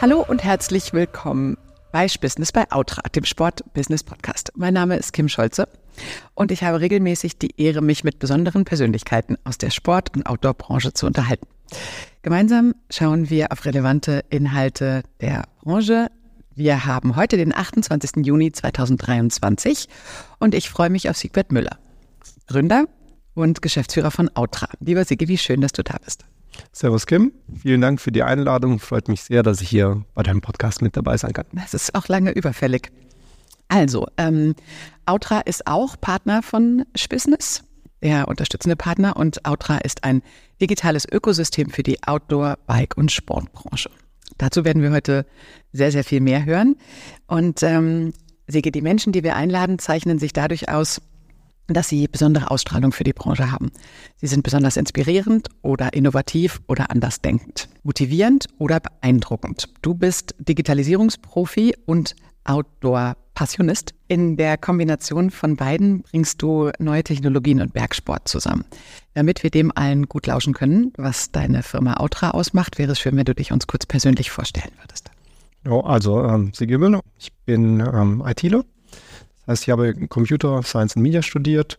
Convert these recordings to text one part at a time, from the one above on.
Hallo und herzlich willkommen bei Business bei Outra, dem Sport-Business-Podcast. Mein Name ist Kim Scholze und ich habe regelmäßig die Ehre, mich mit besonderen Persönlichkeiten aus der Sport- und Outdoor-Branche zu unterhalten. Gemeinsam schauen wir auf relevante Inhalte der Branche. Wir haben heute den 28. Juni 2023 und ich freue mich auf Siegbert Müller, Gründer und Geschäftsführer von Outra. Lieber Sigi, wie schön, dass du da bist. Servus Kim, vielen Dank für die Einladung. Freut mich sehr, dass ich hier bei deinem Podcast mit dabei sein kann. Das ist auch lange überfällig. Also, ähm, Outra ist auch Partner von Spissness, der unterstützende Partner. Und Outra ist ein digitales Ökosystem für die Outdoor-, Bike- und Sportbranche. Dazu werden wir heute sehr, sehr viel mehr hören. Und ähm, Sege, die Menschen, die wir einladen, zeichnen sich dadurch aus, dass sie besondere Ausstrahlung für die Branche haben. Sie sind besonders inspirierend oder innovativ oder andersdenkend, motivierend oder beeindruckend. Du bist Digitalisierungsprofi und Outdoor-Passionist. In der Kombination von beiden bringst du neue Technologien und Bergsport zusammen. Damit wir dem allen gut lauschen können, was deine Firma Outra ausmacht, wäre es schön, wenn du dich uns kurz persönlich vorstellen würdest. Ja, also ähm, Sigi Müller, ich bin ähm, ITler heißt, ich habe Computer Science and Media studiert,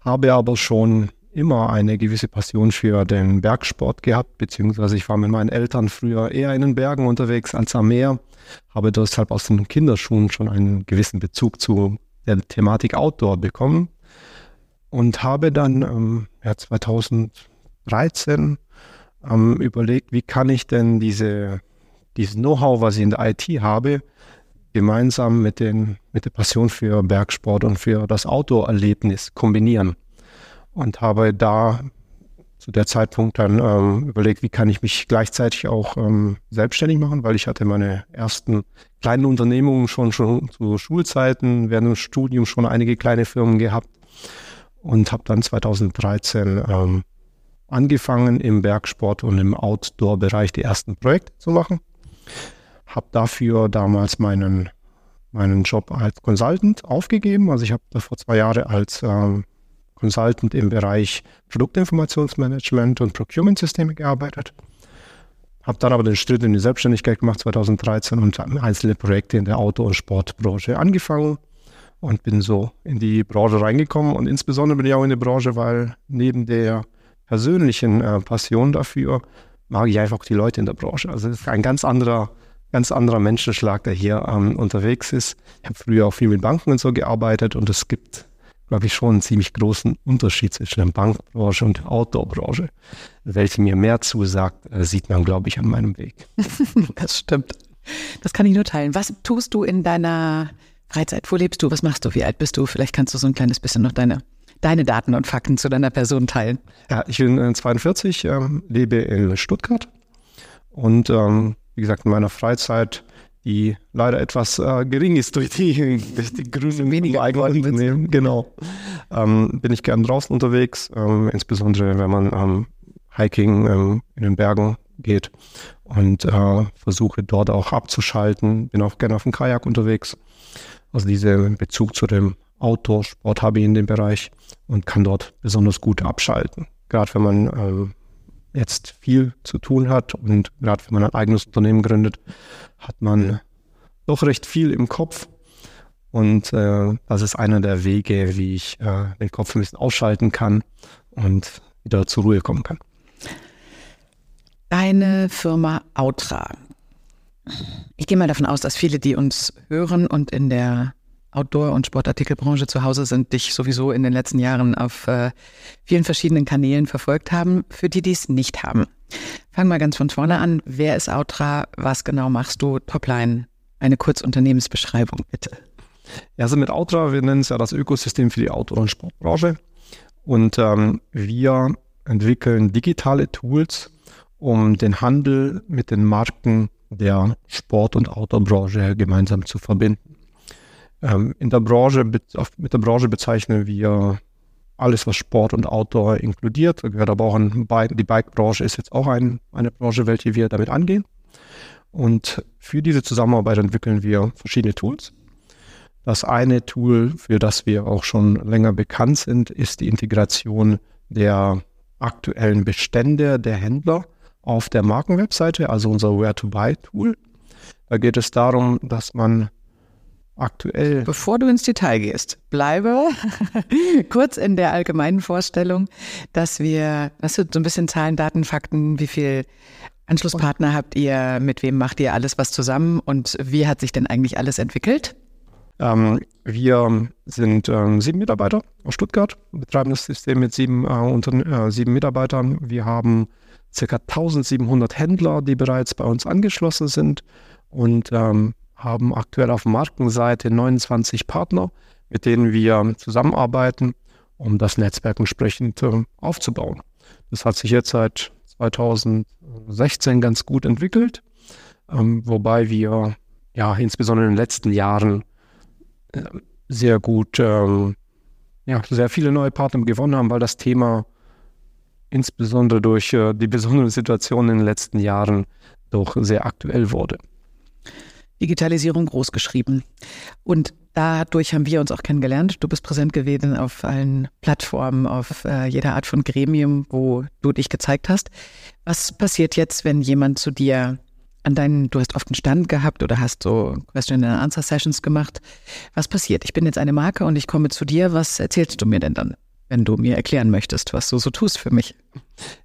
habe aber schon immer eine gewisse Passion für den Bergsport gehabt, beziehungsweise ich war mit meinen Eltern früher eher in den Bergen unterwegs als am Meer, habe deshalb aus den Kinderschuhen schon einen gewissen Bezug zu der Thematik Outdoor bekommen und habe dann ähm, ja, 2013 ähm, überlegt, wie kann ich denn diese, dieses Know-how, was ich in der IT habe, gemeinsam mit, den, mit der Passion für Bergsport und für das Outdoor-Erlebnis kombinieren. Und habe da zu der Zeitpunkt dann ähm, überlegt, wie kann ich mich gleichzeitig auch ähm, selbstständig machen, weil ich hatte meine ersten kleinen Unternehmungen schon, schon zu Schulzeiten, während dem Studium schon einige kleine Firmen gehabt und habe dann 2013 ähm, angefangen im Bergsport und im Outdoor-Bereich die ersten Projekte zu machen habe dafür damals meinen, meinen Job als Consultant aufgegeben. Also ich habe vor zwei Jahren als ähm, Consultant im Bereich Produktinformationsmanagement und Procurement-Systeme gearbeitet. Habe dann aber den Schritt in die Selbstständigkeit gemacht 2013 und einzelne Projekte in der Auto- und Sportbranche angefangen und bin so in die Branche reingekommen. Und insbesondere bin ich auch in die Branche, weil neben der persönlichen äh, Passion dafür mag ich einfach die Leute in der Branche. Also es ist ein ganz anderer ganz anderer Menschenschlag, der hier ähm, unterwegs ist. Ich habe früher auch viel mit Banken und so gearbeitet und es gibt, glaube ich, schon einen ziemlich großen Unterschied zwischen der Bankbranche und der Outdoor-Branche. Welche mir mehr zusagt, äh, sieht man, glaube ich, an meinem Weg. das stimmt. Das kann ich nur teilen. Was tust du in deiner Freizeit? Wo lebst du? Was machst du? Wie alt bist du? Vielleicht kannst du so ein kleines bisschen noch deine deine Daten und Fakten zu deiner Person teilen. Ja, ich bin 42, äh, ähm, lebe in Stuttgart und ähm, wie gesagt, in meiner Freizeit, die leider etwas äh, gering ist durch die, durch die grünen weniger Unternehmen. Genau. Ähm, bin ich gern draußen unterwegs, ähm, insbesondere wenn man ähm, Hiking ähm, in den Bergen geht und äh, versuche dort auch abzuschalten. Bin auch gerne auf dem Kajak unterwegs. Also diesen Bezug zu dem Outdoor-Sport habe ich in dem Bereich und kann dort besonders gut abschalten. Gerade wenn man ähm, jetzt viel zu tun hat und gerade wenn man ein eigenes Unternehmen gründet, hat man doch recht viel im Kopf. Und äh, das ist einer der Wege, wie ich äh, den Kopf ein bisschen ausschalten kann und wieder zur Ruhe kommen kann. Deine Firma Outra. Ich gehe mal davon aus, dass viele, die uns hören und in der Outdoor- und Sportartikelbranche zu Hause sind, dich sowieso in den letzten Jahren auf äh, vielen verschiedenen Kanälen verfolgt haben. Für die, die es nicht haben, fang mal ganz von vorne an. Wer ist Outra? Was genau machst du? Topline, eine Kurzunternehmensbeschreibung bitte. Also mit Outra, wir nennen es ja das Ökosystem für die Outdoor- und Sportbranche. Und ähm, wir entwickeln digitale Tools, um den Handel mit den Marken der Sport- und Outdoor-Branche gemeinsam zu verbinden. Ähm, in der Branche, mit der Branche bezeichnen wir alles, was Sport und Outdoor inkludiert. Da gehört aber auch ein Bike, die Bike-Branche ist jetzt auch ein, eine Branche, welche wir damit angehen. Und für diese Zusammenarbeit entwickeln wir verschiedene Tools. Das eine Tool, für das wir auch schon länger bekannt sind, ist die Integration der aktuellen Bestände der Händler auf der Markenwebseite, also unser Where-to-Buy-Tool. Da geht es darum, dass man aktuell. Bevor du ins Detail gehst, bleibe kurz in der allgemeinen Vorstellung, dass wir, das sind so ein bisschen Zahlen, Daten, Fakten, wie viel Anschlusspartner habt ihr, mit wem macht ihr alles was zusammen und wie hat sich denn eigentlich alles entwickelt? Ähm, wir sind ähm, sieben Mitarbeiter aus Stuttgart, betreiben das System mit sieben, äh, unter, äh, sieben Mitarbeitern. Wir haben ca. 1700 Händler, die bereits bei uns angeschlossen sind und ähm, haben aktuell auf Markenseite 29 Partner, mit denen wir zusammenarbeiten, um das Netzwerk entsprechend äh, aufzubauen. Das hat sich jetzt seit 2016 ganz gut entwickelt, ähm, wobei wir ja insbesondere in den letzten Jahren äh, sehr gut, ähm, ja, sehr viele neue Partner gewonnen haben, weil das Thema insbesondere durch äh, die besondere Situation in den letzten Jahren doch sehr aktuell wurde. Digitalisierung großgeschrieben. Und dadurch haben wir uns auch kennengelernt. Du bist präsent gewesen auf allen Plattformen, auf äh, jeder Art von Gremium, wo du dich gezeigt hast. Was passiert jetzt, wenn jemand zu dir an deinen, du hast oft einen Stand gehabt oder hast so Question and Answer Sessions gemacht. Was passiert? Ich bin jetzt eine Marke und ich komme zu dir. Was erzählst du mir denn dann, wenn du mir erklären möchtest, was du so tust für mich?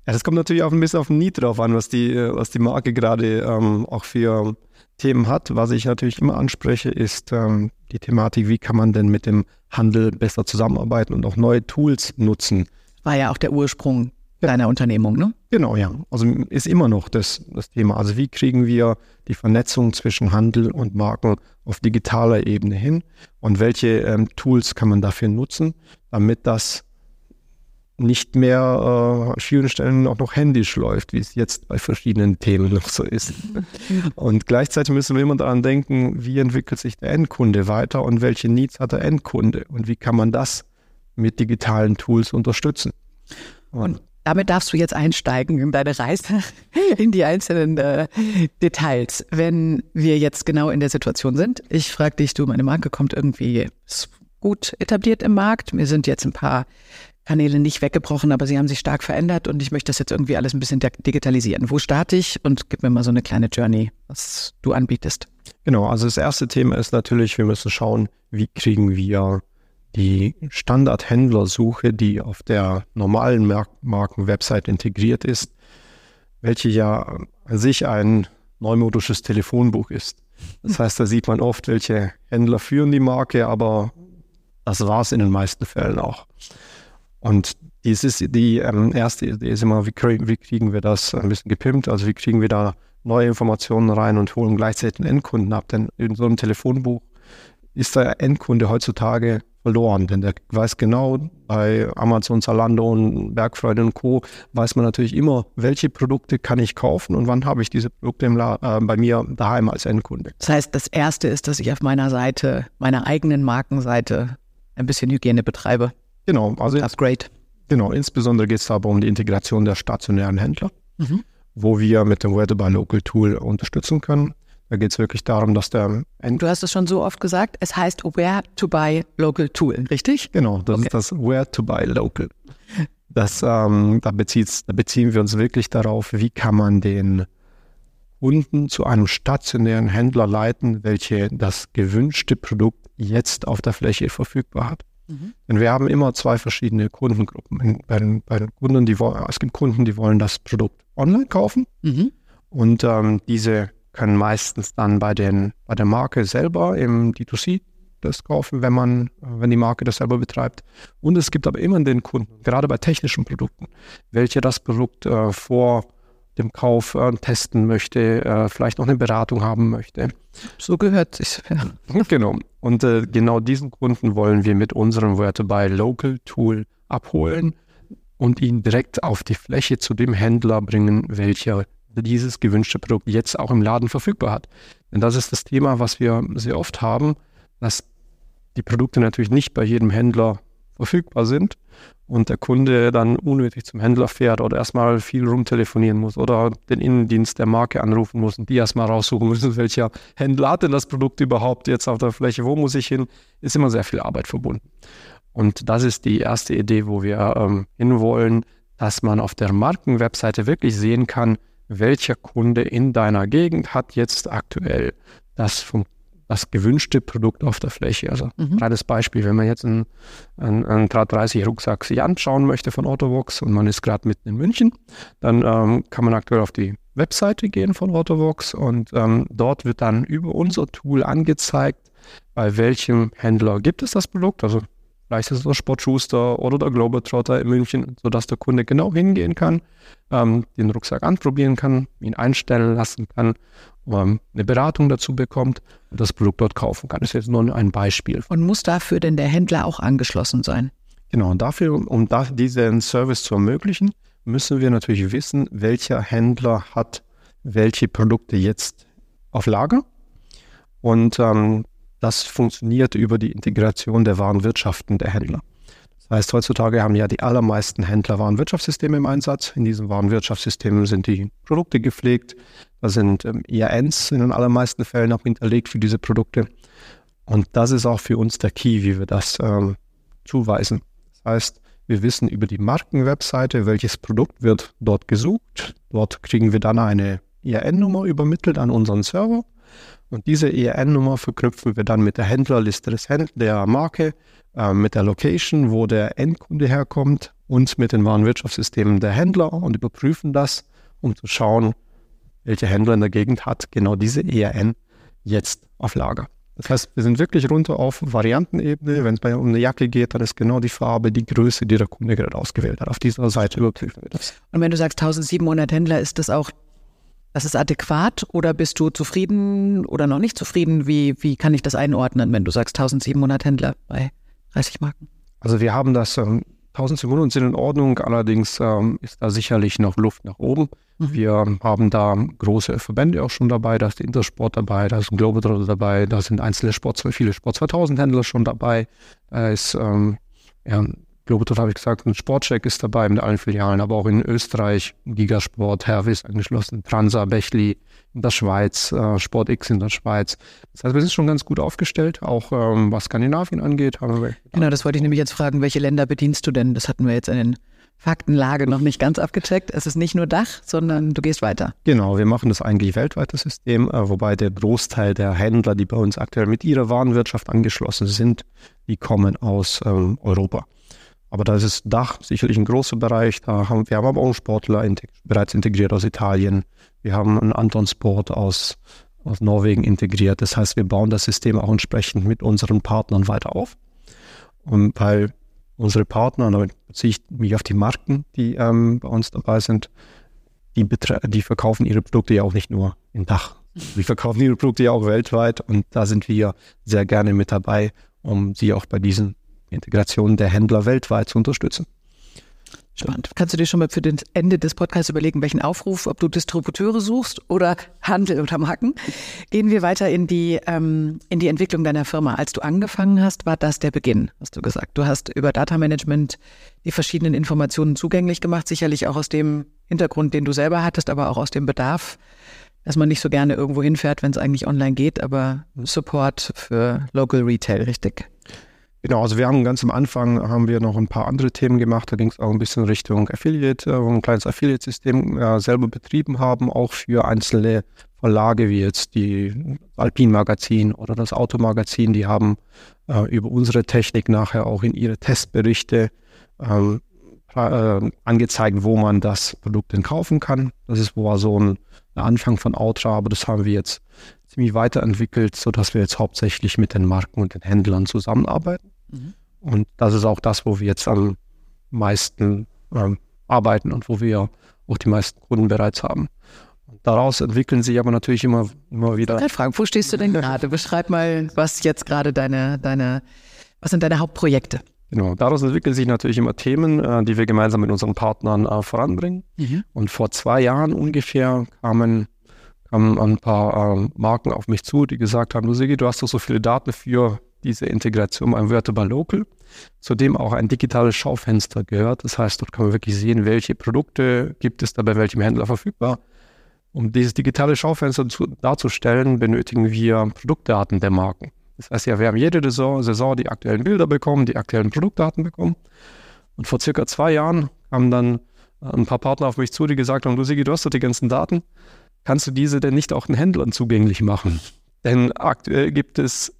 Ja, das kommt natürlich auch ein bisschen auf den Need drauf an, was die, was die Marke gerade ähm, auch für Themen hat. Was ich natürlich immer anspreche, ist ähm, die Thematik, wie kann man denn mit dem Handel besser zusammenarbeiten und auch neue Tools nutzen. War ja auch der Ursprung deiner Unternehmung, ne? Genau, ja. Also ist immer noch das, das Thema. Also wie kriegen wir die Vernetzung zwischen Handel und Marken auf digitaler Ebene hin und welche ähm, Tools kann man dafür nutzen, damit das nicht mehr äh, an vielen Stellen auch noch händisch läuft, wie es jetzt bei verschiedenen Themen noch so ist. Und gleichzeitig müssen wir immer daran denken, wie entwickelt sich der Endkunde weiter und welche Needs hat der Endkunde und wie kann man das mit digitalen Tools unterstützen. Und damit darfst du jetzt einsteigen in deine Reise in die einzelnen äh, Details. Wenn wir jetzt genau in der Situation sind, ich frage dich, du, meine Marke kommt irgendwie gut etabliert im Markt. Mir sind jetzt ein paar Kanäle nicht weggebrochen, aber sie haben sich stark verändert und ich möchte das jetzt irgendwie alles ein bisschen digitalisieren. Wo starte ich und gib mir mal so eine kleine Journey, was du anbietest. Genau, also das erste Thema ist natürlich, wir müssen schauen, wie kriegen wir die Standardhändlersuche, die auf der normalen Mar Markenwebsite integriert ist, welche ja an sich ein neumodisches Telefonbuch ist. Das heißt, da sieht man oft, welche Händler führen die Marke, aber das war es in den meisten Fällen auch. Und dies ist die ähm, erste Idee ist immer, wie, wie, kriegen wir das ein bisschen gepimpt, also wie kriegen wir da neue Informationen rein und holen gleichzeitig den Endkunden ab. Denn in so einem Telefonbuch ist der Endkunde heutzutage verloren, denn der weiß genau, bei Amazon, Zalando und Bergfreude und Co. weiß man natürlich immer, welche Produkte kann ich kaufen und wann habe ich diese Produkte äh, bei mir daheim als Endkunde. Das heißt, das Erste ist, dass ich auf meiner Seite, meiner eigenen Markenseite, ein bisschen Hygiene betreibe. Genau, also Upgrade. Genau, insbesondere geht es dabei um die Integration der stationären Händler, mhm. wo wir mit dem Where to Buy Local Tool unterstützen können. Da geht es wirklich darum, dass der End Du hast es schon so oft gesagt, es heißt Where to Buy Local Tool, richtig? Genau, das okay. ist das Where to Buy Local. Das, ähm, da, da beziehen wir uns wirklich darauf, wie kann man den Kunden zu einem stationären Händler leiten, welche das gewünschte Produkt jetzt auf der Fläche verfügbar hat. Mhm. Denn wir haben immer zwei verschiedene Kundengruppen. Bei den, bei den Kunden, die wollen, es gibt Kunden, die wollen das Produkt online kaufen mhm. und ähm, diese können meistens dann bei, den, bei der Marke selber im D2C das kaufen, wenn man, wenn die Marke das selber betreibt. Und es gibt aber immer den Kunden, gerade bei technischen Produkten, welche das Produkt äh, vor dem Kauf äh, testen möchte, äh, vielleicht noch eine Beratung haben möchte. So gehört es. Ja. Genau. Und äh, genau diesen Kunden wollen wir mit unserem Werte bei Local Tool abholen und ihn direkt auf die Fläche zu dem Händler bringen, welcher dieses gewünschte Produkt jetzt auch im Laden verfügbar hat. Denn das ist das Thema, was wir sehr oft haben, dass die Produkte natürlich nicht bei jedem Händler verfügbar sind und der Kunde dann unnötig zum Händler fährt oder erstmal viel rumtelefonieren muss oder den Innendienst der Marke anrufen muss und die erstmal raussuchen müssen, welcher Händler hat denn das Produkt überhaupt jetzt auf der Fläche, wo muss ich hin, ist immer sehr viel Arbeit verbunden. Und das ist die erste Idee, wo wir ähm, hinwollen, dass man auf der Markenwebseite wirklich sehen kann, welcher Kunde in deiner Gegend hat jetzt aktuell das vom das gewünschte Produkt auf der Fläche. Also mhm. reines Beispiel, wenn man jetzt einen, einen, einen 330 Rucksack sich anschauen möchte von Autovox und man ist gerade mitten in München, dann ähm, kann man aktuell auf die Webseite gehen von Autovox und ähm, dort wird dann über unser Tool angezeigt, bei welchem Händler gibt es das Produkt. Also vielleicht ist es der Sportschuster oder der Globetrotter in München, sodass der Kunde genau hingehen kann, ähm, den Rucksack anprobieren kann, ihn einstellen lassen kann eine Beratung dazu bekommt und das Produkt dort kaufen kann. Das ist jetzt nur ein Beispiel. Und muss dafür denn der Händler auch angeschlossen sein? Genau, und dafür, um da, diesen Service zu ermöglichen, müssen wir natürlich wissen, welcher Händler hat welche Produkte jetzt auf Lager. Und ähm, das funktioniert über die Integration der Warenwirtschaften der Händler. Das heißt, heutzutage haben ja die allermeisten Händler Warenwirtschaftssysteme im Einsatz. In diesen Warenwirtschaftssystemen sind die Produkte gepflegt. Da sind ähm, in den allermeisten Fällen auch hinterlegt für diese Produkte. Und das ist auch für uns der Key, wie wir das ähm, zuweisen. Das heißt, wir wissen über die Markenwebseite, welches Produkt wird dort gesucht. Dort kriegen wir dann eine IAN-Nummer übermittelt an unseren Server. Und diese IAN-Nummer verknüpfen wir dann mit der Händlerliste des Händler, der Marke, äh, mit der Location, wo der Endkunde herkommt und mit den Warenwirtschaftssystemen der Händler und überprüfen das, um zu schauen, welcher Händler in der Gegend hat genau diese ERN jetzt auf Lager. Das heißt, wir sind wirklich runter auf Variantenebene. Wenn es um eine Jacke geht, dann ist genau die Farbe, die Größe, die der Kunde gerade ausgewählt hat. Auf dieser Seite überprüfen wir das. Und wenn du sagst 1700 Händler, ist das auch, das ist adäquat oder bist du zufrieden oder noch nicht zufrieden? Wie, wie kann ich das einordnen, wenn du sagst 1700 Händler bei 30 Marken? Also wir haben das, ähm, 1700 sind in Ordnung, allerdings ähm, ist da sicherlich noch Luft nach oben. Mhm. Wir haben da große Verbände auch schon dabei, da ist der Intersport dabei, da ist ein Globetrotter dabei, da sind einzelne Sport, viele Sport 2000 Händler schon dabei, da ist ähm, ja, Globetrotter habe ich gesagt, ein Sportcheck ist dabei mit allen Filialen, aber auch in Österreich, Gigasport, Hervis angeschlossen, Transa, Bechli in der Schweiz, äh, Sport X in der Schweiz. Das heißt, wir sind schon ganz gut aufgestellt, auch ähm, was Skandinavien angeht. Haben wir genau, das wollte ich nämlich jetzt fragen, welche Länder bedienst du denn? Das hatten wir jetzt in den Faktenlage noch nicht ganz abgecheckt. Es ist nicht nur Dach, sondern du gehst weiter. Genau, wir machen das eigentlich weltweite System, äh, wobei der Großteil der Händler, die bei uns aktuell mit ihrer Warenwirtschaft angeschlossen sind, die kommen aus ähm, Europa. Aber da ist Dach sicherlich ein großer Bereich. Da haben, wir haben aber auch Sportler integ bereits integriert aus Italien. Wir haben einen Anton Sport aus, aus Norwegen integriert. Das heißt, wir bauen das System auch entsprechend mit unseren Partnern weiter auf. Und weil unsere Partner, damit beziehe ich mich auf die Marken, die ähm, bei uns dabei sind, die, die verkaufen ihre Produkte ja auch nicht nur im Dach. Die verkaufen ihre Produkte ja auch weltweit und da sind wir sehr gerne mit dabei, um sie auch bei diesen Integration der Händler weltweit zu unterstützen. Spannend. Kannst du dir schon mal für das Ende des Podcasts überlegen, welchen Aufruf, ob du Distributeure suchst oder Handel oder Marken? Gehen wir weiter in die, ähm, in die Entwicklung deiner Firma. Als du angefangen hast, war das der Beginn, hast du gesagt. Du hast über Data Management die verschiedenen Informationen zugänglich gemacht, sicherlich auch aus dem Hintergrund, den du selber hattest, aber auch aus dem Bedarf, dass man nicht so gerne irgendwo hinfährt, wenn es eigentlich online geht, aber Support für Local Retail, richtig? Genau, also wir haben ganz am Anfang haben wir noch ein paar andere Themen gemacht. Da ging es auch ein bisschen Richtung Affiliate, äh, ein kleines Affiliate-System äh, selber betrieben haben, auch für einzelne Verlage wie jetzt die Alpin Magazin oder das Automagazin. Die haben äh, über unsere Technik nachher auch in ihre Testberichte ähm, äh, angezeigt, wo man das Produkt denn kaufen kann. Das ist war so ein, ein Anfang von Outra, aber das haben wir jetzt ziemlich weiterentwickelt, sodass wir jetzt hauptsächlich mit den Marken und den Händlern zusammenarbeiten. Mhm. Und das ist auch das, wo wir jetzt am meisten ähm, arbeiten und wo wir auch die meisten Kunden bereits haben. Und daraus entwickeln sich aber natürlich immer, immer wieder. Ich fragen, wo stehst du denn gerade? Beschreib mal, was jetzt gerade deine, deine, was sind deine Hauptprojekte? Genau, daraus entwickeln sich natürlich immer Themen, äh, die wir gemeinsam mit unseren Partnern äh, voranbringen. Mhm. Und vor zwei Jahren ungefähr kamen, kamen ein paar äh, Marken auf mich zu, die gesagt haben, du Sigi, du hast doch so viele Daten für diese Integration ein Vertical Local, zu dem auch ein digitales Schaufenster gehört. Das heißt, dort kann man wirklich sehen, welche Produkte gibt es da bei welchem Händler verfügbar. Um dieses digitale Schaufenster zu, darzustellen, benötigen wir Produktdaten der Marken. Das heißt ja, wir haben jede Saison, Saison die aktuellen Bilder bekommen, die aktuellen Produktdaten bekommen. Und vor circa zwei Jahren kam dann ein paar Partner auf mich zu, die gesagt haben, du Sigi, du hast doch die ganzen Daten, kannst du diese denn nicht auch den Händlern zugänglich machen? Denn aktuell gibt es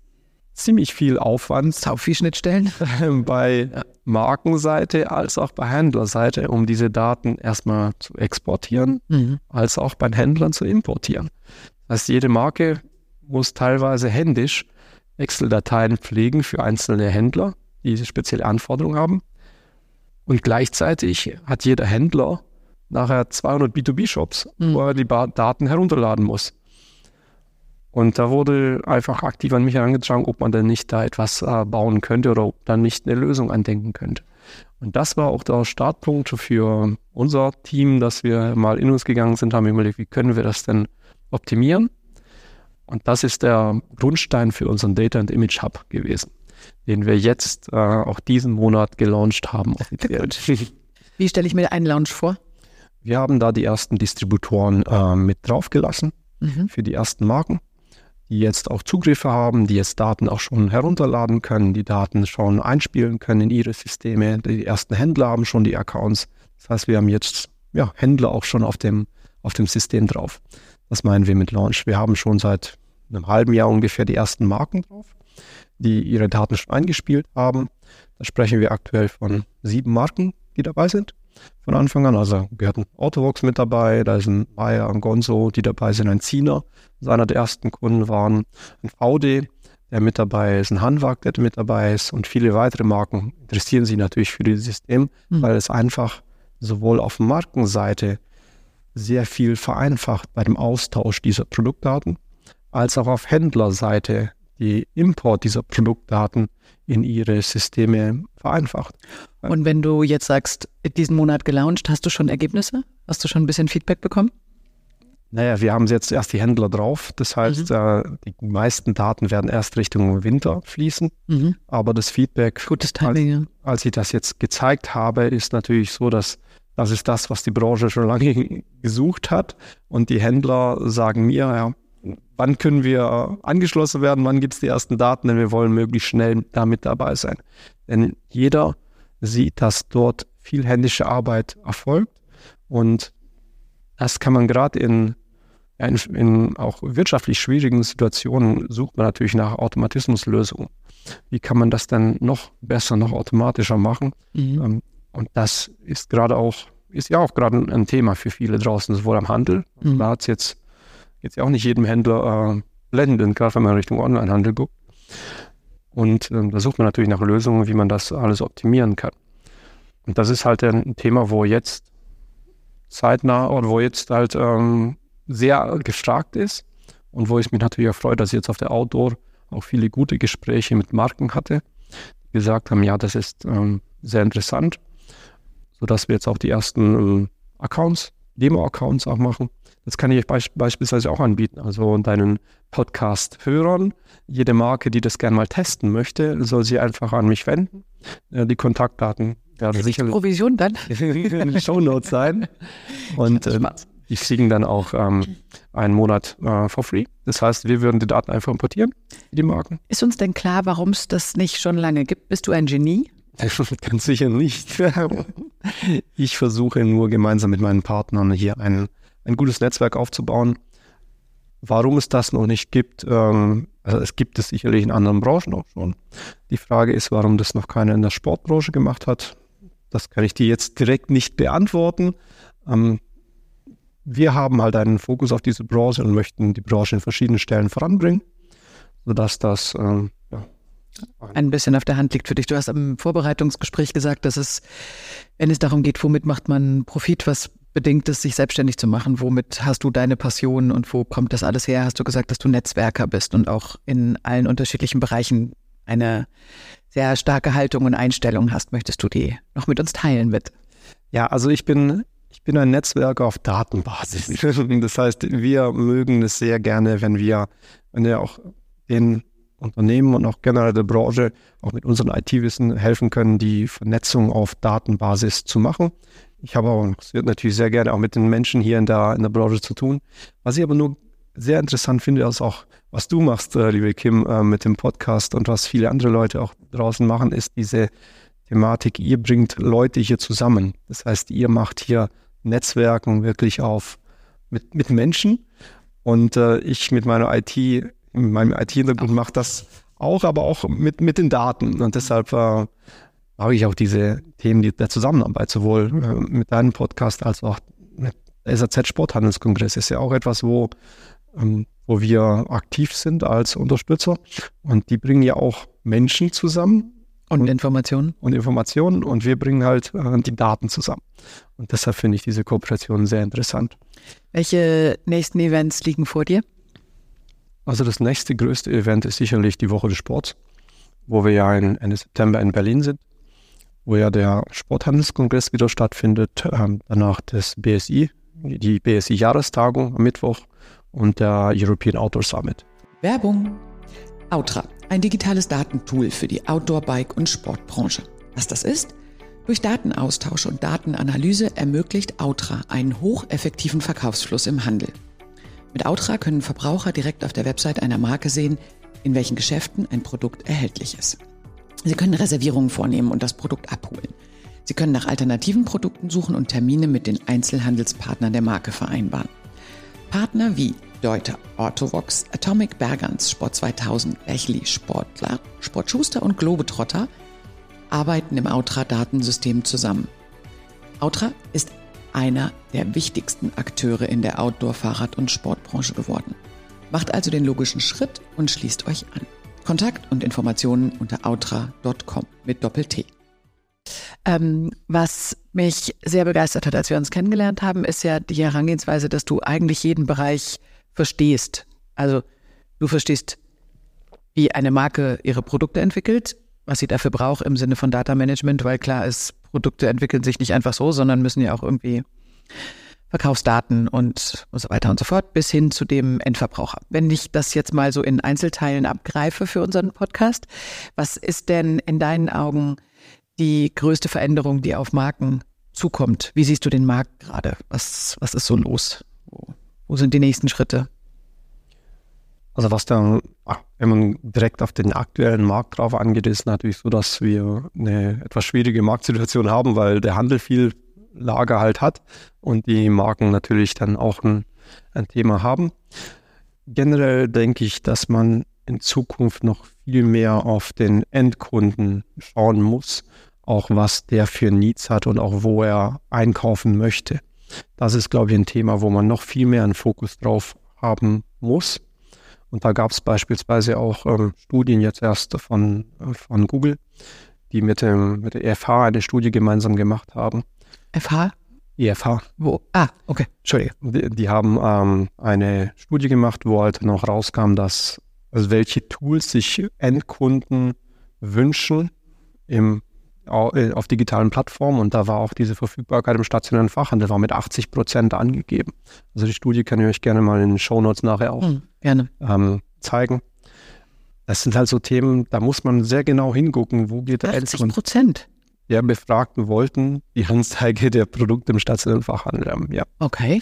ziemlich viel Aufwand. Sau viel Schnittstellen. Bei Markenseite als auch bei Händlerseite, um diese Daten erstmal zu exportieren, mhm. als auch bei Händlern zu importieren. Das heißt, jede Marke muss teilweise händisch Excel-Dateien pflegen für einzelne Händler, die spezielle Anforderungen haben. Und gleichzeitig hat jeder Händler nachher 200 B2B-Shops, mhm. wo er die Daten herunterladen muss. Und da wurde einfach aktiv an mich herangetragen, ob man denn nicht da etwas äh, bauen könnte oder ob dann nicht eine Lösung andenken könnte. Und das war auch der Startpunkt für unser Team, dass wir mal in uns gegangen sind, haben überlegt, wie können wir das denn optimieren? Und das ist der Grundstein für unseren Data and Image Hub gewesen, den wir jetzt äh, auch diesen Monat gelauncht haben. Wie stelle ich mir einen Launch vor? Wir haben da die ersten Distributoren äh, mit draufgelassen mhm. für die ersten Marken die jetzt auch Zugriffe haben, die jetzt Daten auch schon herunterladen können, die Daten schon einspielen können in ihre Systeme. Die ersten Händler haben schon die Accounts. Das heißt, wir haben jetzt ja, Händler auch schon auf dem, auf dem System drauf. Das meinen wir mit Launch. Wir haben schon seit einem halben Jahr ungefähr die ersten Marken drauf, die ihre Daten schon eingespielt haben. Da sprechen wir aktuell von sieben Marken, die dabei sind von Anfang an. Also gehört ein Autovox mit dabei, da ist ein Maya, ein Gonzo, die dabei sind, ein Ziener, seiner der ersten Kunden waren, ein VD, der mit dabei ist, ein Hanwag, der mit dabei ist und viele weitere Marken interessieren sich natürlich für dieses System, mhm. weil es einfach sowohl auf Markenseite sehr viel vereinfacht bei dem Austausch dieser Produktdaten, als auch auf Händlerseite die Import dieser Produktdaten in ihre Systeme vereinfacht. Und wenn du jetzt sagst, diesen Monat gelauncht, hast du schon Ergebnisse? Hast du schon ein bisschen Feedback bekommen? Naja, wir haben jetzt erst die Händler drauf. Das heißt, mhm. äh, die meisten Daten werden erst Richtung Winter fließen. Mhm. Aber das Feedback, Gutes Timing, als, als ich das jetzt gezeigt habe, ist natürlich so, dass das ist das, was die Branche schon lange gesucht hat. Und die Händler sagen mir, ja, wann können wir angeschlossen werden, wann gibt es die ersten Daten, denn wir wollen möglichst schnell damit dabei sein. Denn jeder sieht, dass dort viel händische Arbeit erfolgt und das kann man gerade in, in, in, auch wirtschaftlich schwierigen Situationen sucht man natürlich nach Automatismuslösungen. Wie kann man das denn noch besser, noch automatischer machen? Mhm. Ähm, und das ist gerade auch, ist ja auch gerade ein Thema für viele draußen, sowohl am Handel. Mhm. Da hat es jetzt jetzt ja auch nicht jedem Händler äh, blendend, gerade wenn man Richtung Onlinehandel guckt. Und ähm, da sucht man natürlich nach Lösungen, wie man das alles optimieren kann. Und das ist halt ein Thema, wo jetzt zeitnah oder wo jetzt halt ähm, sehr gefragt ist und wo ich mich natürlich auch freue, dass ich jetzt auf der Outdoor auch viele gute Gespräche mit Marken hatte, die gesagt haben, ja, das ist ähm, sehr interessant, sodass wir jetzt auch die ersten äh, Accounts, Demo-Accounts auch machen das kann ich euch beispielsweise auch anbieten. Also deinen Podcast-Hörern, jede Marke, die das gerne mal testen möchte, soll sie einfach an mich wenden. Die Kontaktdaten werden sicher Provision dann in den Show Notes sein. Und äh, die kriegen dann auch ähm, einen Monat äh, for free. Das heißt, wir würden die Daten einfach importieren, die Marken. Ist uns denn klar, warum es das nicht schon lange gibt? Bist du ein Genie? Ganz sicher nicht. ich versuche nur gemeinsam mit meinen Partnern hier einen ein gutes Netzwerk aufzubauen. Warum es das noch nicht gibt, ähm, also es gibt es sicherlich in anderen Branchen auch schon. Die Frage ist, warum das noch keiner in der Sportbranche gemacht hat. Das kann ich dir jetzt direkt nicht beantworten. Ähm, wir haben halt einen Fokus auf diese Branche und möchten die Branche in verschiedenen Stellen voranbringen, sodass das ähm, ja, ein bisschen auf der Hand liegt für dich. Du hast im Vorbereitungsgespräch gesagt, dass es, wenn es darum geht, womit macht man Profit, was bedingt es, sich selbstständig zu machen? Womit hast du deine Passion und wo kommt das alles her? Hast du gesagt, dass du Netzwerker bist und auch in allen unterschiedlichen Bereichen eine sehr starke Haltung und Einstellung hast? Möchtest du die noch mit uns teilen, bitte? Ja, also ich bin, ich bin ein Netzwerker auf Datenbasis. Das heißt, wir mögen es sehr gerne, wenn wir, wenn wir auch den Unternehmen und auch generell der Branche auch mit unserem IT-Wissen helfen können, die Vernetzung auf Datenbasis zu machen. Ich habe auch, es wird natürlich sehr gerne auch mit den Menschen hier in der, in der Branche zu tun. Was ich aber nur sehr interessant finde, ist auch, was du machst, äh, liebe Kim, äh, mit dem Podcast und was viele andere Leute auch draußen machen, ist diese Thematik, ihr bringt Leute hier zusammen. Das heißt, ihr macht hier Netzwerken wirklich auf mit, mit Menschen und äh, ich mit meiner IT, mit meinem IT-Hintergrund mache das auch, aber auch mit, mit den Daten. Und deshalb äh, mag ich auch diese Themen der Zusammenarbeit, sowohl äh, mit deinem Podcast als auch mit SAZ Sporthandelskongress. Ist ja auch etwas, wo, ähm, wo wir aktiv sind als Unterstützer. Und die bringen ja auch Menschen zusammen. Und Informationen. Und Informationen. Und wir bringen halt äh, die Daten zusammen. Und deshalb finde ich diese Kooperation sehr interessant. Welche nächsten Events liegen vor dir? Also das nächste größte Event ist sicherlich die Woche des Sports, wo wir ja Ende September in Berlin sind, wo ja der Sporthandelskongress wieder stattfindet, ähm, danach das BSI, die BSI-Jahrestagung am Mittwoch und der European Outdoor Summit. Werbung. Outra, ein digitales Datentool für die Outdoor-, Bike- und Sportbranche. Was das ist? Durch Datenaustausch und Datenanalyse ermöglicht Outra einen hocheffektiven Verkaufsfluss im Handel. Mit Outra können Verbraucher direkt auf der Website einer Marke sehen, in welchen Geschäften ein Produkt erhältlich ist. Sie können Reservierungen vornehmen und das Produkt abholen. Sie können nach alternativen Produkten suchen und Termine mit den Einzelhandelspartnern der Marke vereinbaren. Partner wie Deuter, Orthovox, Atomic Bergans, Sport 2000, Bechli, Sportler, Sportschuster und Globetrotter arbeiten im Outra-Datensystem zusammen. Outra ist einer der wichtigsten Akteure in der Outdoor-Fahrrad- und Sportbranche geworden. Macht also den logischen Schritt und schließt euch an. Kontakt und Informationen unter outra.com mit Doppel-T. Ähm, was mich sehr begeistert hat, als wir uns kennengelernt haben, ist ja die Herangehensweise, dass du eigentlich jeden Bereich verstehst. Also du verstehst, wie eine Marke ihre Produkte entwickelt, was sie dafür braucht im Sinne von Data Management, weil klar ist, Produkte entwickeln sich nicht einfach so, sondern müssen ja auch irgendwie Verkaufsdaten und, so weiter und so fort bis hin zu dem Endverbraucher. Wenn ich das jetzt mal so in Einzelteilen abgreife für unseren Podcast, was ist denn in deinen Augen die größte Veränderung, die auf Marken zukommt? Wie siehst du den Markt gerade? Was, was ist so los? Wo, wo sind die nächsten Schritte? Also was da, wenn man direkt auf den aktuellen Markt drauf angeht, ist natürlich so, dass wir eine etwas schwierige Marktsituation haben, weil der Handel viel Lager halt hat und die Marken natürlich dann auch ein, ein Thema haben. Generell denke ich, dass man in Zukunft noch viel mehr auf den Endkunden schauen muss, auch was der für Needs hat und auch wo er einkaufen möchte. Das ist, glaube ich, ein Thema, wo man noch viel mehr einen Fokus drauf haben muss. Und da gab es beispielsweise auch ähm, Studien jetzt erst von, äh, von Google, die mit, dem, mit der EFH eine Studie gemeinsam gemacht haben. FH? EFH. Wo? Ah, okay. Entschuldige. Die, die haben ähm, eine Studie gemacht, wo halt noch rauskam, dass also welche Tools sich Endkunden wünschen im äh, auf digitalen Plattformen und da war auch diese Verfügbarkeit im stationären Fachhandel war mit 80 Prozent angegeben. Also die Studie kann ich euch gerne mal in den Show Notes nachher auch hm, gerne. Ähm, zeigen. Das sind halt so Themen, da muss man sehr genau hingucken, wo geht der 80 Prozent? Der Befragten wollten die Anzeige der Produkte im stationären Fachhandel haben, ja. Okay.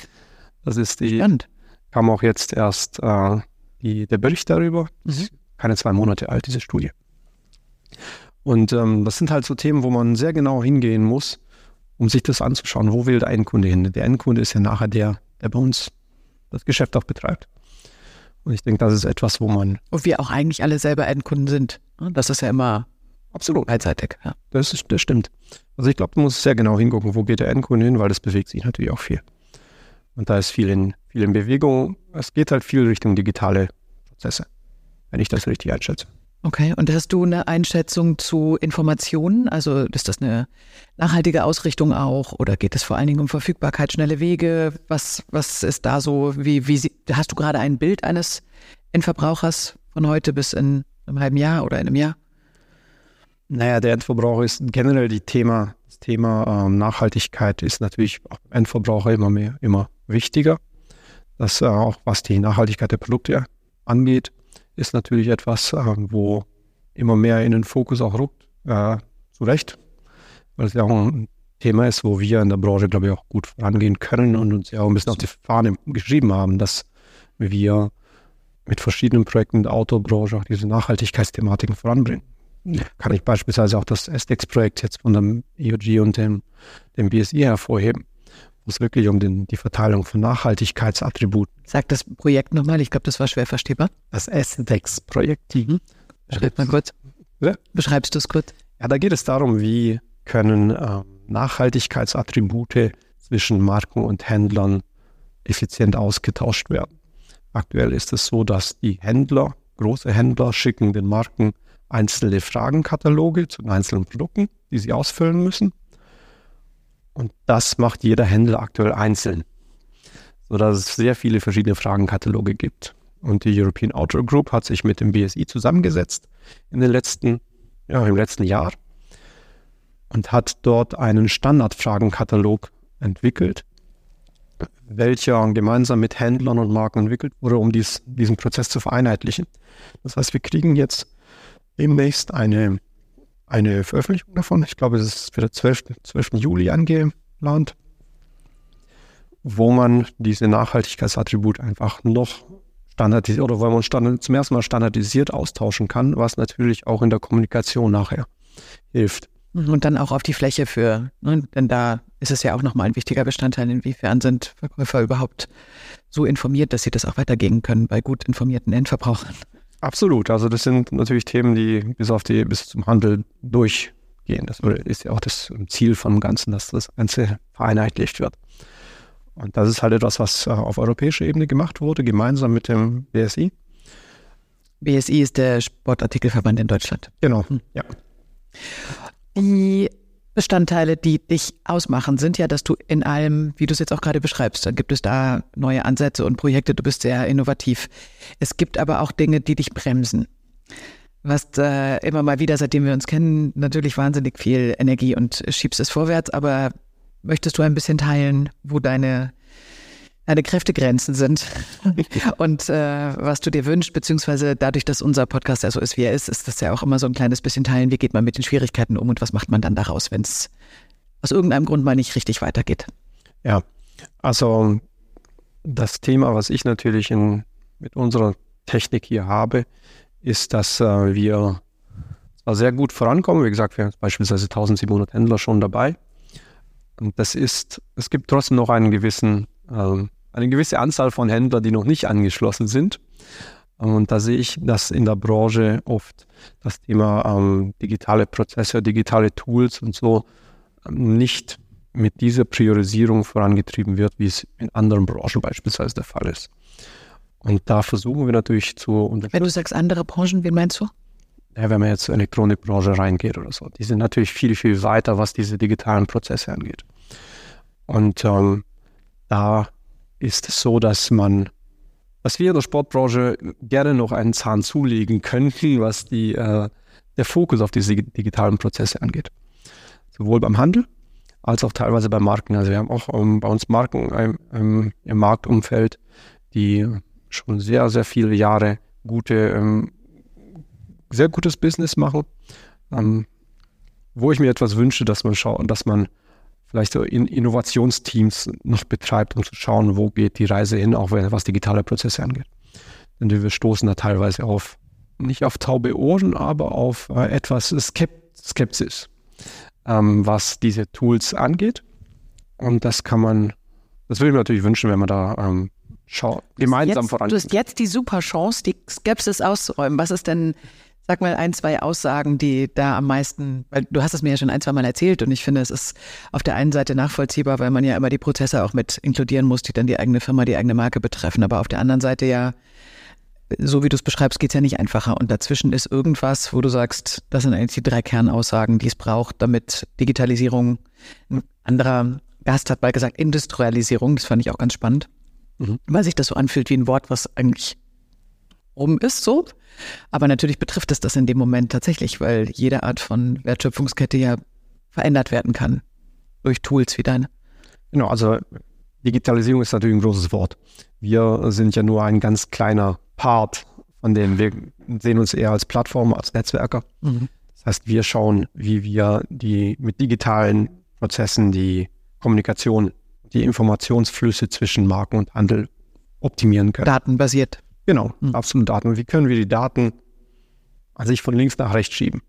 Das ist die, Spannend. kam auch jetzt erst äh, die, der Bericht darüber. Mhm. Keine zwei Monate alt, diese Studie. Und ähm, das sind halt so Themen, wo man sehr genau hingehen muss, um sich das anzuschauen. Wo will der Endkunde hin? Der Endkunde ist ja nachher der, der bei uns das Geschäft auch betreibt. Und ich denke, das ist etwas, wo man. Und wir auch eigentlich alle selber Endkunden sind. Ne? Das ist ja immer absolut beidseitig. Ja. Das, ist, das stimmt. Also ich glaube, du musst sehr genau hingucken, wo geht der Endkunde hin, weil das bewegt sich natürlich auch viel. Und da ist viel in, viel in Bewegung. Es geht halt viel Richtung digitale Prozesse, wenn ich das richtig einschätze. Okay, und hast du eine Einschätzung zu Informationen? Also ist das eine nachhaltige Ausrichtung auch oder geht es vor allen Dingen um Verfügbarkeit, schnelle Wege? Was, was ist da so? Wie, wie hast du gerade ein Bild eines Endverbrauchers von heute bis in einem halben Jahr oder in einem Jahr? Naja, der Endverbraucher ist generell die Thema, das Thema ähm, Nachhaltigkeit ist natürlich auch Endverbraucher immer mehr, immer wichtiger. Das äh, auch was die Nachhaltigkeit der Produkte angeht ist natürlich etwas, äh, wo immer mehr in den Fokus auch rückt. Äh, zu Recht, weil es ja auch ein Thema ist, wo wir in der Branche, glaube ich, auch gut vorangehen können und uns ja auch ein bisschen auf die Fahne geschrieben haben, dass wir mit verschiedenen Projekten in der Autobranche auch diese Nachhaltigkeitsthematiken voranbringen. Kann ich beispielsweise auch das SDEX-Projekt jetzt von dem EOG und dem, dem BSI hervorheben, wo es wirklich um den, die Verteilung von Nachhaltigkeitsattributen. Sag das Projekt nochmal, ich glaube, das war schwer verstehbar. Das SDEX-Projekt. Mhm. Beschreib mal kurz. Ja? Beschreibst du es kurz? Ja, da geht es darum, wie können äh, Nachhaltigkeitsattribute zwischen Marken und Händlern effizient ausgetauscht werden. Aktuell ist es so, dass die Händler, große Händler, schicken den Marken einzelne Fragenkataloge zu den einzelnen Produkten, die sie ausfüllen müssen. Und das macht jeder Händler aktuell einzeln, sodass es sehr viele verschiedene Fragenkataloge gibt. Und die European Outdoor Group hat sich mit dem BSI zusammengesetzt in den letzten, ja, im letzten Jahr und hat dort einen Standardfragenkatalog entwickelt, welcher gemeinsam mit Händlern und Marken entwickelt wurde, um dies, diesen Prozess zu vereinheitlichen. Das heißt, wir kriegen jetzt demnächst eine, eine Veröffentlichung davon. Ich glaube, es ist für den 12. 12. Juli angeplant, wo man diese Nachhaltigkeitsattribute einfach noch standardisiert oder wo man standard, zum ersten Mal standardisiert austauschen kann, was natürlich auch in der Kommunikation nachher hilft. Und dann auch auf die Fläche für, ne? denn da ist es ja auch nochmal ein wichtiger Bestandteil, inwiefern sind Verkäufer überhaupt so informiert, dass sie das auch weitergeben können bei gut informierten Endverbrauchern. Absolut. Also das sind natürlich Themen, die bis auf die, bis zum Handel durchgehen. Das ist ja auch das Ziel vom Ganzen, dass das Ganze vereinheitlicht wird. Und das ist halt etwas, was äh, auf europäischer Ebene gemacht wurde, gemeinsam mit dem BSI. BSI ist der Sportartikelverband in Deutschland. Genau, hm. ja. Die Bestandteile, die dich ausmachen, sind ja, dass du in allem, wie du es jetzt auch gerade beschreibst, dann gibt es da neue Ansätze und Projekte, du bist sehr innovativ. Es gibt aber auch Dinge, die dich bremsen. Hast äh, immer mal wieder, seitdem wir uns kennen, natürlich wahnsinnig viel Energie und schiebst es vorwärts, aber möchtest du ein bisschen teilen, wo deine deine Kräftegrenzen sind und äh, was du dir wünschst, beziehungsweise dadurch, dass unser Podcast ja so ist, wie er ist, ist das ja auch immer so ein kleines bisschen teilen, wie geht man mit den Schwierigkeiten um und was macht man dann daraus, wenn es aus irgendeinem Grund mal nicht richtig weitergeht. Ja, also das Thema, was ich natürlich in, mit unserer Technik hier habe, ist, dass äh, wir zwar sehr gut vorankommen. Wie gesagt, wir haben beispielsweise 1700 Händler schon dabei. Und das ist, es gibt trotzdem noch einen gewissen ähm, eine gewisse Anzahl von Händlern, die noch nicht angeschlossen sind. Und da sehe ich, dass in der Branche oft das Thema ähm, digitale Prozesse, digitale Tools und so ähm, nicht mit dieser Priorisierung vorangetrieben wird, wie es in anderen Branchen beispielsweise der Fall ist. Und da versuchen wir natürlich zu. Wenn du sagst andere Branchen, wen meinst du? Ja, wenn man jetzt zur Elektronikbranche reingeht oder so. Die sind natürlich viel, viel weiter, was diese digitalen Prozesse angeht. Und ähm, da ist es so, dass man, was wir in der Sportbranche gerne noch einen Zahn zulegen könnten, was die, äh, der Fokus auf diese digitalen Prozesse angeht. Sowohl beim Handel als auch teilweise bei Marken. Also wir haben auch ähm, bei uns Marken ähm, ähm, im Marktumfeld, die schon sehr, sehr viele Jahre gute, ähm, sehr gutes Business machen. Ähm, wo ich mir etwas wünsche, dass man schaut, dass man vielleicht so in Innovationsteams noch betreibt, um zu schauen, wo geht die Reise hin, auch was digitale Prozesse angeht. Denn wir stoßen da teilweise auf, nicht auf taube Ohren, aber auf äh, etwas Skepsis, ähm, was diese Tools angeht. Und das kann man, das würde ich mir natürlich wünschen, wenn man da ähm, schau, gemeinsam vorangeht. Du hast jetzt die super Chance, die Skepsis auszuräumen. Was ist denn Sag mal ein, zwei Aussagen, die da am meisten, weil du hast es mir ja schon ein, zwei Mal erzählt und ich finde, es ist auf der einen Seite nachvollziehbar, weil man ja immer die Prozesse auch mit inkludieren muss, die dann die eigene Firma, die eigene Marke betreffen. Aber auf der anderen Seite ja, so wie du es beschreibst, geht es ja nicht einfacher. Und dazwischen ist irgendwas, wo du sagst, das sind eigentlich die drei Kernaussagen, die es braucht, damit Digitalisierung, ein anderer Gast hat mal gesagt, Industrialisierung, das fand ich auch ganz spannend, mhm. weil sich das so anfühlt wie ein Wort, was eigentlich rum ist, so. Aber natürlich betrifft es das in dem Moment tatsächlich, weil jede Art von Wertschöpfungskette ja verändert werden kann durch Tools wie deine. Genau, also Digitalisierung ist natürlich ein großes Wort. Wir sind ja nur ein ganz kleiner Part von dem. Wir sehen uns eher als Plattform, als Netzwerker. Mhm. Das heißt, wir schauen, wie wir die mit digitalen Prozessen die Kommunikation, die Informationsflüsse zwischen Marken und Handel optimieren können. Datenbasiert. Genau, mhm. absolut Daten. Wie können wir die Daten an sich von links nach rechts schieben?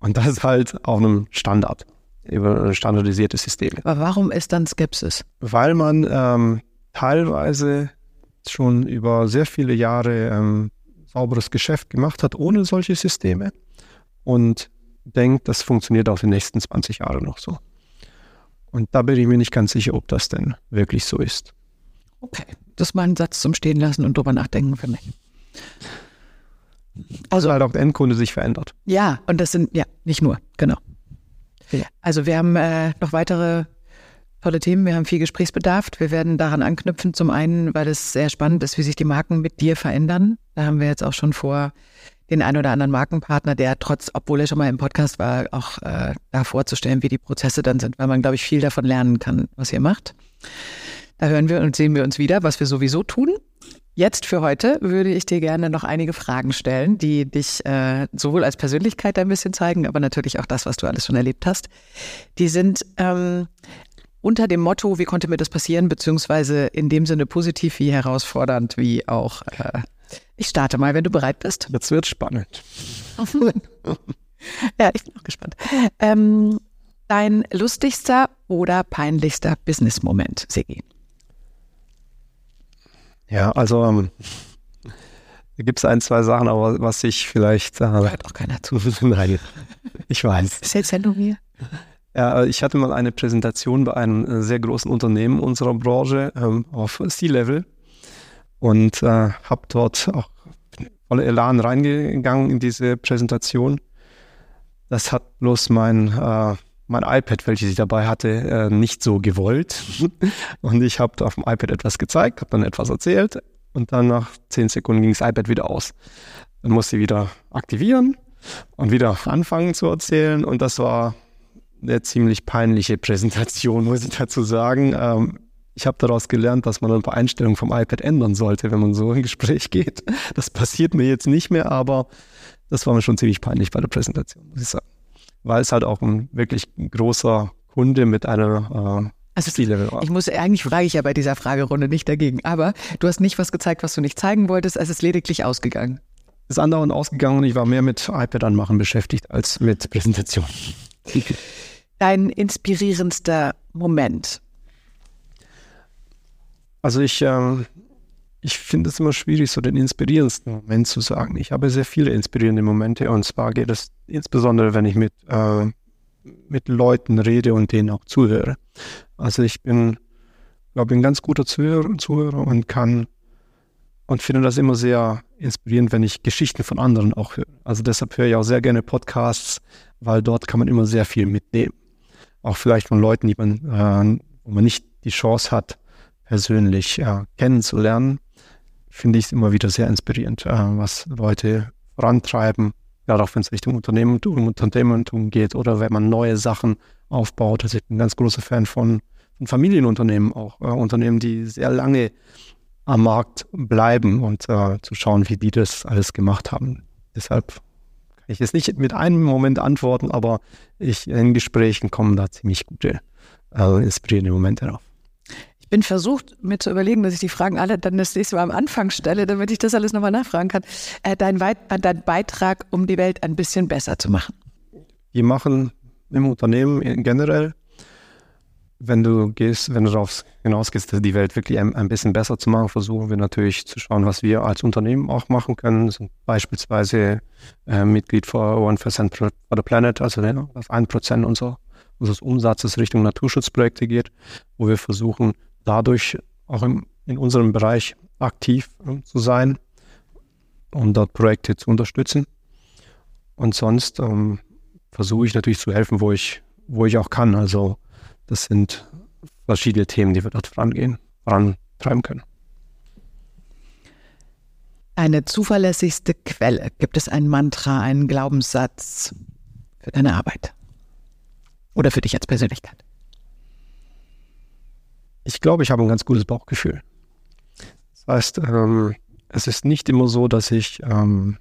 Und das ist halt auf einem Standard, über ein standardisiertes System. Aber warum ist dann Skepsis? Weil man ähm, teilweise schon über sehr viele Jahre ähm, sauberes Geschäft gemacht hat ohne solche Systeme und denkt, das funktioniert auch die nächsten 20 Jahre noch so. Und da bin ich mir nicht ganz sicher, ob das denn wirklich so ist. Okay, das ist mal ein Satz zum Stehen lassen und drüber nachdenken für mich. Also halt auch der Endkunde sich verändert. Ja, und das sind, ja, nicht nur, genau. Also wir haben äh, noch weitere tolle Themen, wir haben viel Gesprächsbedarf. Wir werden daran anknüpfen, zum einen, weil es sehr spannend ist, wie sich die Marken mit dir verändern. Da haben wir jetzt auch schon vor, den ein oder anderen Markenpartner, der trotz, obwohl er schon mal im Podcast war, auch äh, da vorzustellen, wie die Prozesse dann sind, weil man, glaube ich, viel davon lernen kann, was ihr macht. Da hören wir und sehen wir uns wieder, was wir sowieso tun. Jetzt für heute würde ich dir gerne noch einige Fragen stellen, die dich äh, sowohl als Persönlichkeit ein bisschen zeigen, aber natürlich auch das, was du alles schon erlebt hast. Die sind ähm, unter dem Motto, wie konnte mir das passieren, beziehungsweise in dem Sinne positiv wie herausfordernd, wie auch. Äh, ich starte mal, wenn du bereit bist. Jetzt wird spannend. ja, ich bin auch gespannt. Ähm, dein lustigster oder peinlichster Business-Moment, Segi? Ja, also ähm, da gibt es ein, zwei Sachen, aber was ich vielleicht. Äh, Hört auch keiner zu. Nein, ich weiß. Ist jetzt Sendung hier? Ja, ich hatte mal eine Präsentation bei einem äh, sehr großen Unternehmen unserer Branche ähm, auf C-Level und äh, habe dort auch voller Elan reingegangen in diese Präsentation. Das hat bloß mein äh, mein iPad, welches ich dabei hatte, äh, nicht so gewollt. und ich habe auf dem iPad etwas gezeigt, habe dann etwas erzählt und dann nach zehn Sekunden ging das iPad wieder aus. Dann musste ich wieder aktivieren und wieder anfangen zu erzählen und das war eine ziemlich peinliche Präsentation, muss ich dazu sagen. Ähm, ich habe daraus gelernt, dass man ein paar Einstellungen vom iPad ändern sollte, wenn man so in Gespräch geht. Das passiert mir jetzt nicht mehr, aber das war mir schon ziemlich peinlich bei der Präsentation, muss ich sagen weil es halt auch ein wirklich großer Kunde mit einer äh, also. Ich muss eigentlich frage ich ja bei dieser Fragerunde nicht dagegen, aber du hast nicht was gezeigt, was du nicht zeigen wolltest, es ist lediglich ausgegangen. Es ist andauernd ausgegangen und ich war mehr mit iPad anmachen beschäftigt als mit Präsentation. Dein inspirierendster Moment? Also ich ähm, ich finde es immer schwierig, so den inspirierendsten Moment zu sagen. Ich habe sehr viele inspirierende Momente und zwar geht es insbesondere, wenn ich mit, äh, mit Leuten rede und denen auch zuhöre. Also ich bin, glaube ich, ein ganz guter Zuhörer, Zuhörer und kann und finde das immer sehr inspirierend, wenn ich Geschichten von anderen auch höre. Also deshalb höre ich auch sehr gerne Podcasts, weil dort kann man immer sehr viel mitnehmen. Auch vielleicht von Leuten, die man, äh, wo man nicht die Chance hat, persönlich äh, kennenzulernen finde ich es immer wieder sehr inspirierend, äh, was Leute vorantreiben, gerade auch wenn es Richtung Unternehmertum, Unternehmertum geht oder wenn man neue Sachen aufbaut. Also ich bin ein ganz großer Fan von, von Familienunternehmen, auch äh, Unternehmen, die sehr lange am Markt bleiben und äh, zu schauen, wie die das alles gemacht haben. Deshalb kann ich jetzt nicht mit einem Moment antworten, aber ich, in Gesprächen kommen da ziemlich gute, äh, inspirierende Momente auf bin versucht, mir zu überlegen, dass ich die Fragen alle dann das nächste Mal am Anfang stelle, damit ich das alles nochmal nachfragen kann. Äh, dein, dein Beitrag, um die Welt ein bisschen besser zu machen. Wir machen im Unternehmen generell, wenn du gehst, wenn du darauf hinausgehst, die Welt wirklich ein, ein, bisschen besser zu machen, versuchen wir natürlich zu schauen, was wir als Unternehmen auch machen können. Sind beispielsweise äh, Mitglied for 1% for the Planet, also das 1% unser, unseres Umsatzes Richtung Naturschutzprojekte geht, wo wir versuchen, dadurch auch im, in unserem Bereich aktiv äh, zu sein und dort Projekte zu unterstützen. Und sonst ähm, versuche ich natürlich zu helfen, wo ich, wo ich auch kann. Also das sind verschiedene Themen, die wir dort vorangehen, vorantreiben können. Eine zuverlässigste Quelle. Gibt es ein Mantra, einen Glaubenssatz für deine Arbeit? Oder für dich als Persönlichkeit? Ich glaube, ich habe ein ganz gutes Bauchgefühl. Das heißt, ähm, es ist nicht immer so, dass ich ähm,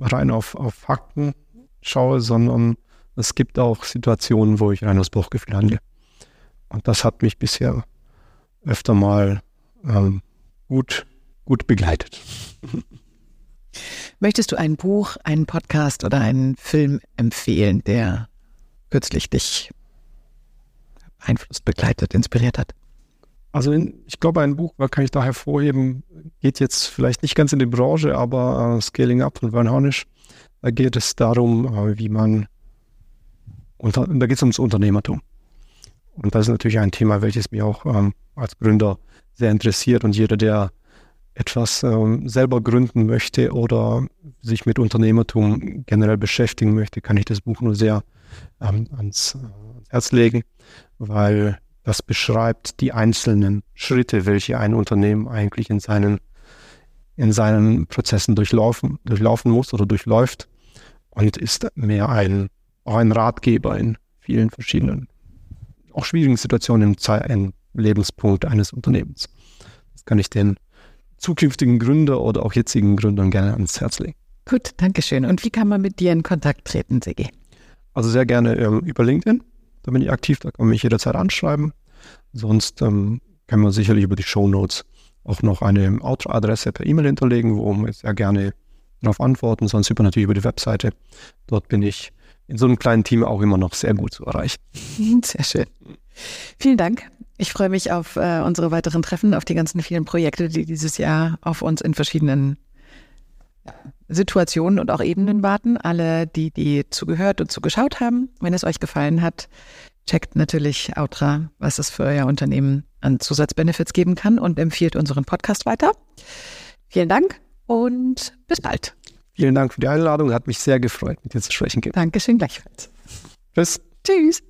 rein auf, auf Fakten schaue, sondern es gibt auch Situationen, wo ich rein aus Bauchgefühl handle. Und das hat mich bisher öfter mal ähm, gut, gut begleitet. Möchtest du ein Buch, einen Podcast oder einen Film empfehlen, der kürzlich dich beeinflusst, begleitet, inspiriert hat? Also in, ich glaube, ein Buch, kann ich da hervorheben, geht jetzt vielleicht nicht ganz in die Branche, aber uh, Scaling Up von Vern Hornisch. Da geht es darum, uh, wie man, unter, da geht es ums Unternehmertum. Und das ist natürlich ein Thema, welches mich auch ähm, als Gründer sehr interessiert. Und jeder, der etwas ähm, selber gründen möchte oder sich mit Unternehmertum generell beschäftigen möchte, kann ich das Buch nur sehr ähm, ans, äh, ans Herz legen, weil das beschreibt die einzelnen Schritte, welche ein Unternehmen eigentlich in seinen, in seinen Prozessen durchlaufen, durchlaufen muss oder durchläuft und ist mehr ein, auch ein Ratgeber in vielen verschiedenen, auch schwierigen Situationen im, im Lebenspunkt eines Unternehmens. Das kann ich den zukünftigen Gründer oder auch jetzigen Gründern gerne ans Herz legen. Gut, danke schön. Und wie kann man mit dir in Kontakt treten, Sigi? Also sehr gerne ähm, über LinkedIn. Da bin ich aktiv, da kann man mich jederzeit anschreiben. Sonst ähm, kann man sicherlich über die Show Notes auch noch eine Outro-Adresse per E-Mail hinterlegen, wo wir sehr gerne darauf antworten. Sonst über natürlich über die Webseite. Dort bin ich in so einem kleinen Team auch immer noch sehr gut zu erreichen. Sehr schön. Vielen Dank. Ich freue mich auf äh, unsere weiteren Treffen, auf die ganzen vielen Projekte, die dieses Jahr auf uns in verschiedenen Situationen und auch Ebenen warten. Alle, die, die zugehört und zugeschaut haben, wenn es euch gefallen hat, checkt natürlich Outra, was es für euer Unternehmen an Zusatzbenefits geben kann und empfiehlt unseren Podcast weiter. Vielen Dank und bis bald. Vielen Dank für die Einladung. Hat mich sehr gefreut, mit dir zu sprechen. Dankeschön gleichfalls. Tschüss. Tschüss.